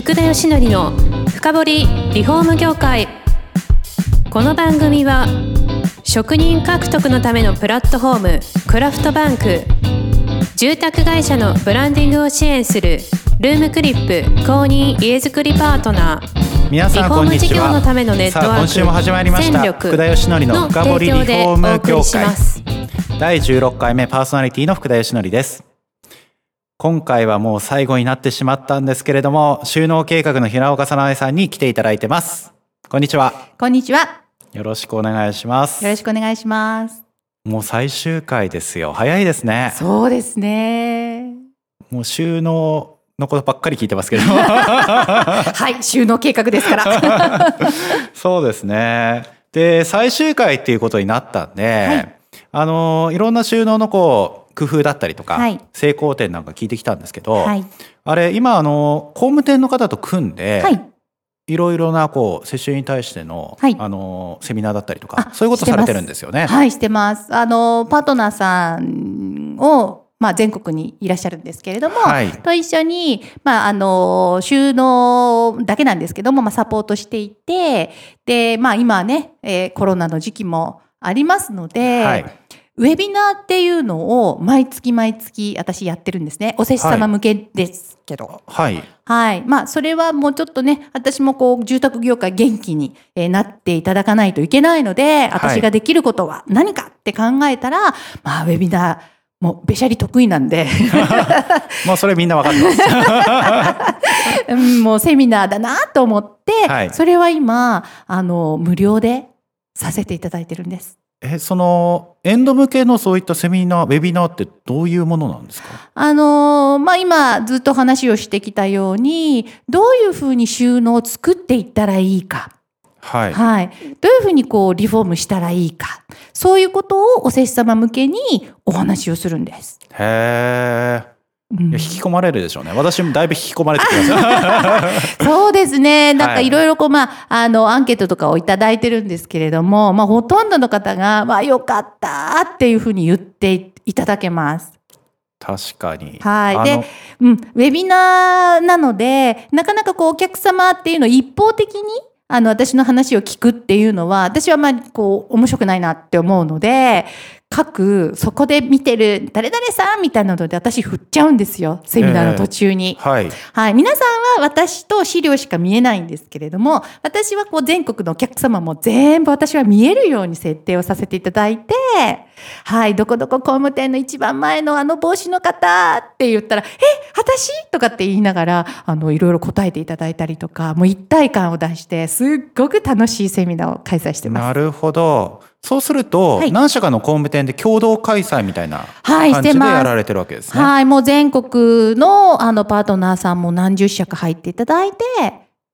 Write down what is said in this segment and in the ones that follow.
福田義則の深掘りリフォーム業界。この番組は職人獲得のためのプラットフォームクラフトバンク。住宅会社のブランディングを支援するルームクリップ公認家づくりパートナー。皆さんこんにちリフォーム事業のはためのネットワーク今週も始まりました。福田義則の深掘りリフォーム業界。第16回目パーソナリティの福田義則です今回はもう最後になってしまったんですけれども収納計画の平岡早苗さんに来ていただいてますこんにちはこんにちは。よろしくお願いしますよろしくお願いします。もう最終回ですよ早いですねそうですね。もう収納のことばっかり聞いてますけど はい、収納計画ですから。そうですね。で、最終回っていうことになったんで、はいあの、いろんな収納のこう、工夫だったりとか、はい成功点なんか聞いてきたんですけど、はい。あれ、今、あの、工務店の方と組んで、はい。いろいろな、こう、接種に対しての、はいあの、セミナーだったりとか、あそういうことされてるんですよね。はい、してます。あの、パートナーさんを、まあ、全国にいらっしゃるんですけれども、はいと一緒に、まあ、あの、収納だけなんですけども、まあ、サポートしていて、で、まあ、今はね、えーコロナの時期もありますので、はい。ウェビナーっていうのを毎月毎月私やってるんですね。お施主様向けですけど。はい。はい。まあ、それはもうちょっとね、私もこう、住宅業界元気に、えーなっていただかないといけないので、私ができることは何かって考えたら、まあ、ウェビナー、もう、べしゃり得意なんで、もうそれみんなわかってます。うんもうセミナーだなと思って、はいそれは今、あの、無料でさせていただいてるんです。え、その、エンド向けのそういったセミナー、ウェビナーってどういうものなんですか？あのーまあ、今ずっと話をしてきたように、どういうふうに収納を作っていったらいいか。はい。はい。どういうふうにこうリフォームしたらいいか。そういうことをお施主様向けにお話をするんです。へー。引き込まれるでしょうね。私もだいぶ引き込まれてきま。そうですね。なんはいかいろいろこう、まあ、あの、アンケートとかをいただいてるんですけれども、まあ、ほとんどの方が、まあ、よかったっていうふうに言っていただけます。確かに。はい。で、うん、ウェビナーなので、なかなかこう、お客様っていうのを一方的に、あの、私の話を聞くっていうのは、私はまあ、こう、面白くないなって思うので、各、そこで見てる、誰々さんみたいなので、私振っちゃうんですよ。セミナーの途中に。はい。はい。皆さんは私と資料しか見えないんですけれども、私はこう全国のお客様も全部私は見えるように設定をさせていただいて、はい。どこどこ工務店の一番前のあの帽子の方って言ったら、え、私？とかって言いながら、あの、いろいろ答えていただいたりとか、もう一体感を出して、すっごく楽しいセミナーを開催してます。なるほど。そうすると、はい何社かの工務店で共同開催みたいなはい感じでやられてるわけですね。はい。もう全国のあのパートナーさんも何十社か入っていただいて、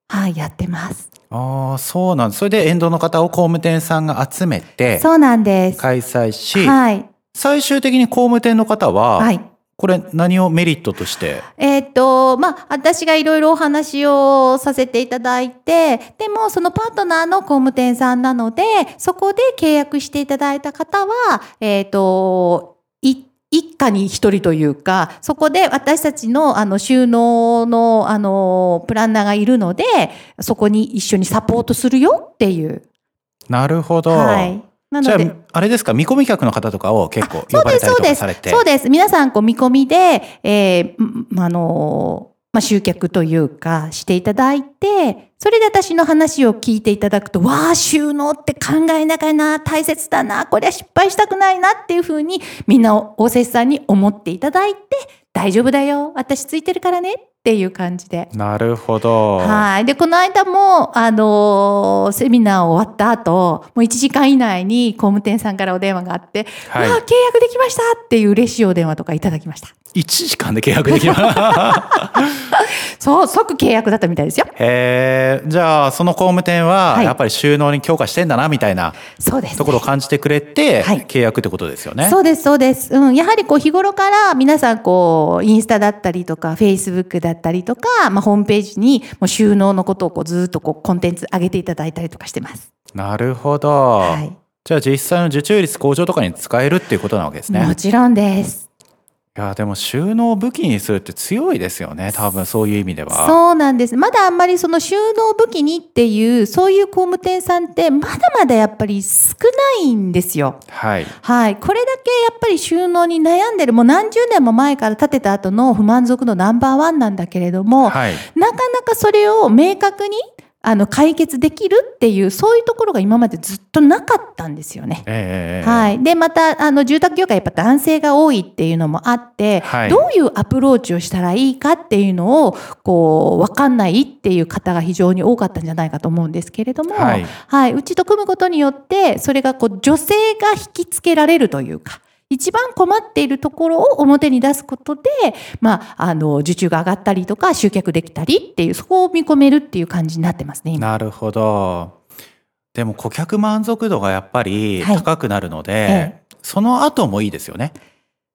はい、やってます。ああ、そうなんです。それで沿道の方を工務店さんが集めてそうなんです。開催し、はい。最終的に工務店の方は、はい。これ何をメリットとして？えーっと、まあ、私がいろいろお話をさせていただいて、でもそのパートナーの工務店さんなので、そこで契約していただいた方は、えーっと、い一家に一人というか、そこで私たちのあの収納のあのプランナーがいるので、そこに一緒にサポートするよっていう。なるほど。はい。なじゃあので、あれですか？見込み客の方とかを結構呼ばれたりそうですとかされて。。そうです。皆さん、こう、見込みで、えーんあのーまあ、集客というか、していただいて、それで私の話を聞いていただくと、わあ、収納って考えなきゃな、大切だな、これは失敗したくないなっていうふうに、みんなおせさんに思っていただいて、大丈夫だよ、私ついてるからねっていう感じで。なるほど。はい。で、この間も、あのーセミナー終わった後、もう1時間以内に工務店さんからお電話があって、はいわあ、契約できましたっていう嬉しいお電話とかいただきました。1時間で契約できます。そう、即契約だったみたいですよ。へえ、じゃあその工務店ははいやっぱり収納に強化してんだなみたいなそうです、ところを感じてくれてはい契約ってことですよね。そうです、そうです。うん。やはりこう日頃から皆さんこう、インスタだったりとか、フェイスブックだったりとか、まあホームページにもう収納のことをこうずっとこうコンテンツ上げていただいたりとかしてます。なるほど。はい。じゃあ実際の受注率向上とかに使えるっていうことなわけですね。もちろんです。いやでも収納を武器にするって強いですよね多分そういう意味ではそうなんです。まだあんまりその収納武器にっていう、そういう工務店さんって、まだまだやっぱり少ないんですよ。はいはい。これだけやっぱり収納に悩んでる、もう何十年も前から建てた後の不満足度ナンバーワンなんだけれども、はいなかなかそれを明確にあの解決できるっていう、そういうところが今までずっとなかったんですよね。ええええはい。で、また、あの、住宅業界やっぱ男性が多いっていうのもあって、はいどういうアプローチをしたらいいかっていうのを、こう、わかんないっていう方が非常に多かったんじゃないかと思うんですけれども、はいはい。うちと組むことによって、それがこう、女性が引きつけられるというか、一番困っているところを表に出すことで、まあ、あの、受注が上がったりとか、集客できたりっていう、そこを見込めるっていう感じになってますね、今。なるほど。でも顧客満足度がやっぱりはい。高くなるので、えその後もいいですよね。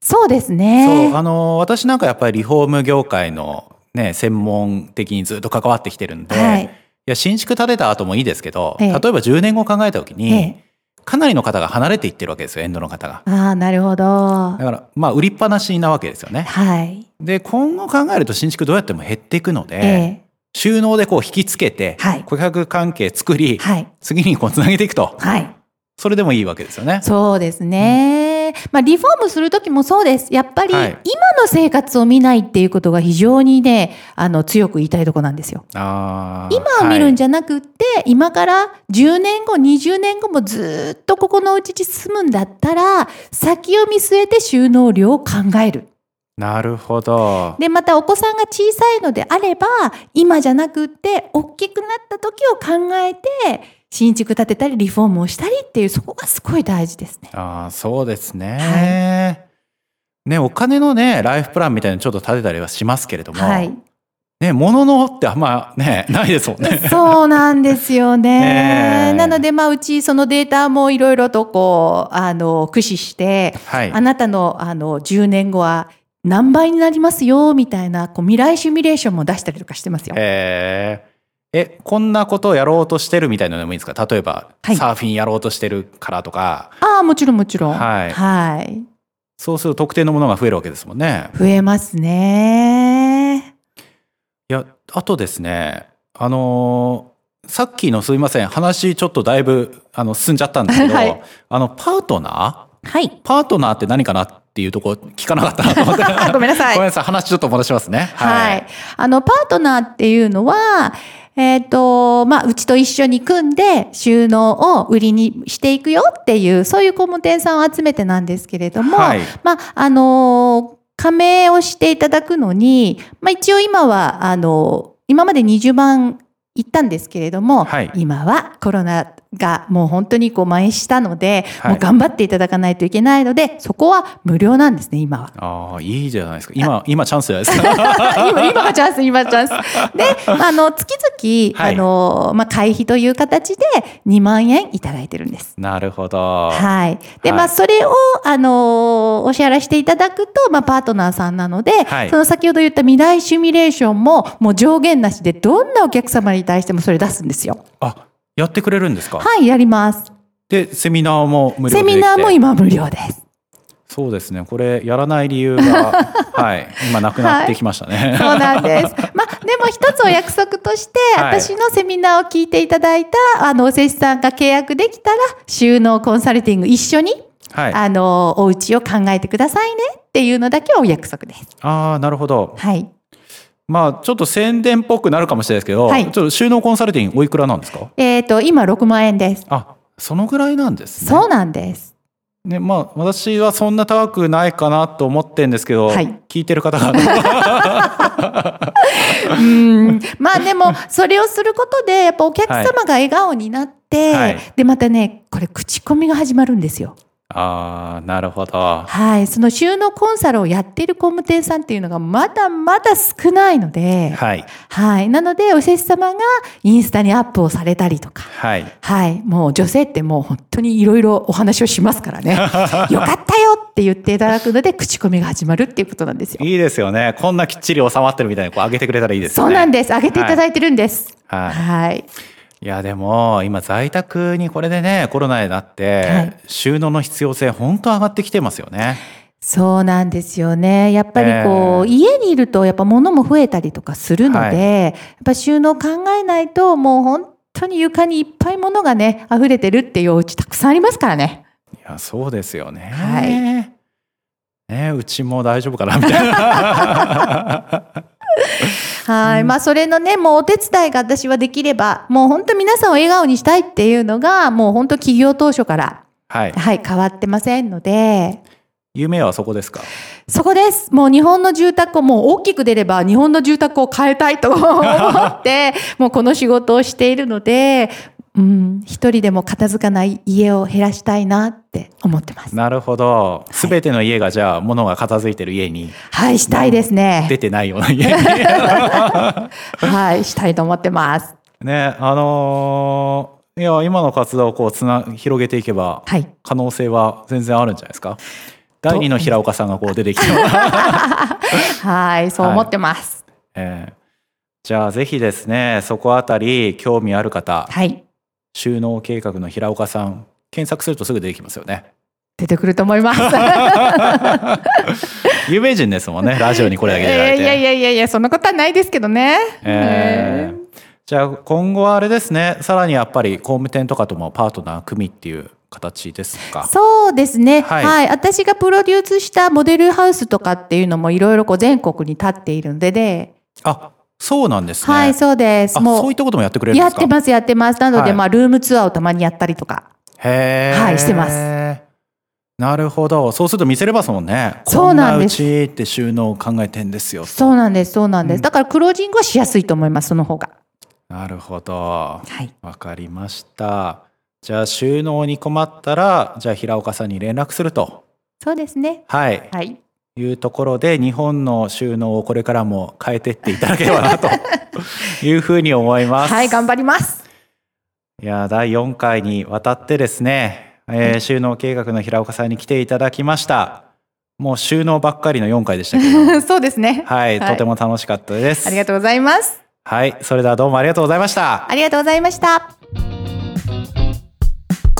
そうですね。そうあの私なんかやっぱりリフォーム業界のね専門的にずっと関わってきてるんで、はい。い、や新築建てた後もいいですけど、ええ。例えば10年後考えた時に、ええかなりの方が離れていってるわけですよエンドの方が。ああ、なるほど。だからまあ売りっぱなしなわけですよね。はい。で今後考えると新築どうやっても減っていくので、ええ収納でこう引きつけて、はい顧客関係作り、はい。次にこうつなげていくとはい。それでもいいわけですよね。そうですね。まあ、リフォームするときもそうです。やっぱり、はい今の生活を見ないっていうことが非常にね、あの、強く言いたいとこなんですよ。今を見るんじゃ、ゃなくって、今から10年後、20年後もずっとここのうちに住むんだったら、先を見据えて収納量を考える。なるほど。で、またお子さんが小さいのであれば、今じゃなくって、大きくなった時を考えて、新築建てたり、リフォームをしたりっていう、そこがすごい大事ですね。ああ、そうですね。ね、お金のね、ライフプランみたいなのちょっと立てたりはしますけれども、はい。ね、物のってあんまね、ないですもんね。そうなんですよね。ええなので、まあ、うち、そのデータもいろいろとこう、あの、駆使して、はいあ。なたの、あの、10年後は何倍になりますよ、みたいな、こう、未来シミュレーションも出したりとかしてますよ。えーえ、こんなことをやろうとしてるみたいなのでもいいですか？例えば、はいサーフィンやろうとしてるからとか、ああ、もちろんもちろん。はいはい。そうすると特定のものが増えるわけですもんね。増えますね。いや、あとですね、あのーさっきのすいません、話ちょっとだいぶ、あの、進んじゃったんですけど、はいあの、パートナー？はい。パートナーって何かなっていうとこ聞かなかったなと思って。ごめんなさい ごめんなさい。話ちょっと戻しますね。はい。あの、パートナーっていうのは、えっ、と、まあ、うちと一緒に組んで収納を売りにしていくよっていう、そういう工務店さんを集めてなんですけれども、はい。まあ、あの加盟をしていただくのに、まあ、一応今は、あの今まで20万行ったんですけれども、はい。今はコロナがもう本当にこう蔓延したので、はいもう頑張っていただかないといけないので、そこは無料なんですね、今は。ああ、いいじゃないですか。今、今チャンスじゃないですか。今、今がチャンス、今チャンス。で、まあ、あの、月々、はいあの、まあ、会費という形で2万円いただいてるんです。なるほど。はい。で、はいまあ、それを、あの、お支払いしていただくと、まあ、パートナーさんなので、はいその先ほど言った未来シミュレーションも、もう上限なしで、どんなお客様に対してもそれ出すんですよ。あ、やってくれるんですか？はい、やります。で、セミナーも無料でセミナーも今無料です。そうですね。これ、やらない理由が、はい、今なくなってきましたね。そうなんです。まあ、でも一つお約束として、はい私のセミナーを聞いていただいた、あの、お施主さんが契約できたら、収納コンサルティング一緒に、はい。あの、お家を考えてくださいねっていうのだけはお約束です。ああ、なるほど。はい。まあ、ちょっと宣伝っぽくなるかもしれないですけど、はいちょっと収納コンサルティングおいくらなんですか？えっ、と、今6万円です。あ、そのぐらいなんですね。そうなんです。ね、まあ、私はそんな高くないかなと思ってんですけど、はい聞いてる方が、うん。まあでも、それをすることで、やっぱお客様が笑顔になって、はいで、またね、これ口コミが始まるんですよ。ああ、なるほど。はい。その収納コンサルをやっている工務店さんっていうのがまだまだ少ないので、はい。はい。なので、お施主様がインスタにアップをされたりとか、はい。はい。もう女性ってもう本当にいろいろお話をしますからね。よかったよって言っていただくので、口コミが始まるっていうことなんですよ。いいですよね。こんなきっちり収まってるみたいにこう上げてくれたらいいですよね。そうなんです。上げていただいてるんです。はい。はい。いや、でも、今在宅にこれでね、コロナになって、はい収納の必要性、本当上がってきてますよね。そうなんですよね。やっぱりこう、え家にいるとやっぱ物も増えたりとかするので、やっぱ収納考えないともう本当に床にいっぱい物がね、溢れてるっていうお家たくさんありますからね。いやそうですよね。はいねうちも大丈夫かなみたいな。はい。まあそれのね、もうお手伝いが私はできれば、もう本当皆さんを笑顔にしたいっていうのが、もう本当企業当初から、はい。はい、変わってませんので、夢はそこですか？そこです。もう日本の住宅をもう大きく出れば日本の住宅を変えたいと思って、もうこの仕事をしているので、うん、一人でも片付かない家を減らしたいなって思ってます。なるほど。すべての家がじゃあ物が片付いてる家にはい、したいですね。出てないような家に。はい、したいと思ってます。ねあのーいや今の活動をこうつな広げていけばはい。可能性は全然あるんじゃないですか？第二の平岡さんがこう出てきても、はい、そう思ってます。えーじゃあぜひですねそこあたり興味ある方はい。収納計画の平岡さん検索するとすぐ出てきますよね。出てくると思います。有名人ですもんねラジオにこれだけ出られて。いやいやいやいや、そんなことはないですけどね。えーじゃあ今後はあれですねさらにやっぱり工務店とかともパートナー組っていう形ですか？そうですね、ははいい。私がプロデュースしたモデルハウスとかっていうのもいろいろこう全国に立っているので、で、あそうなんですね。はい、そうです。あもそういったこともやってくれるんですか？やってます、やってます。なので、はいまあ、ルームツアーをたまにやったりとか。へーはいしてますなるほどそうすると見せれますもんねそうなんですうちって収納を考えてんですよそうなんです、そうなんです。うんだから、クロージングはしやすいと思います、その方が。なるほどはい。わかりましたじゃあ収納に困ったらじゃあ平岡さんに連絡するとそうですね。はいはい。いうところで日本の収納をこれからも変えていっていただければなと いうふうに思います。はい、頑張ります。いや第4回にわたってですね、えー収納計画の平岡さんに来ていただきましたもう収納ばっかりの4回でしたけど そうですね。はい、はいとても楽しかったですありがとうございます。はいそれではどうもありがとうございましたありがとうございました。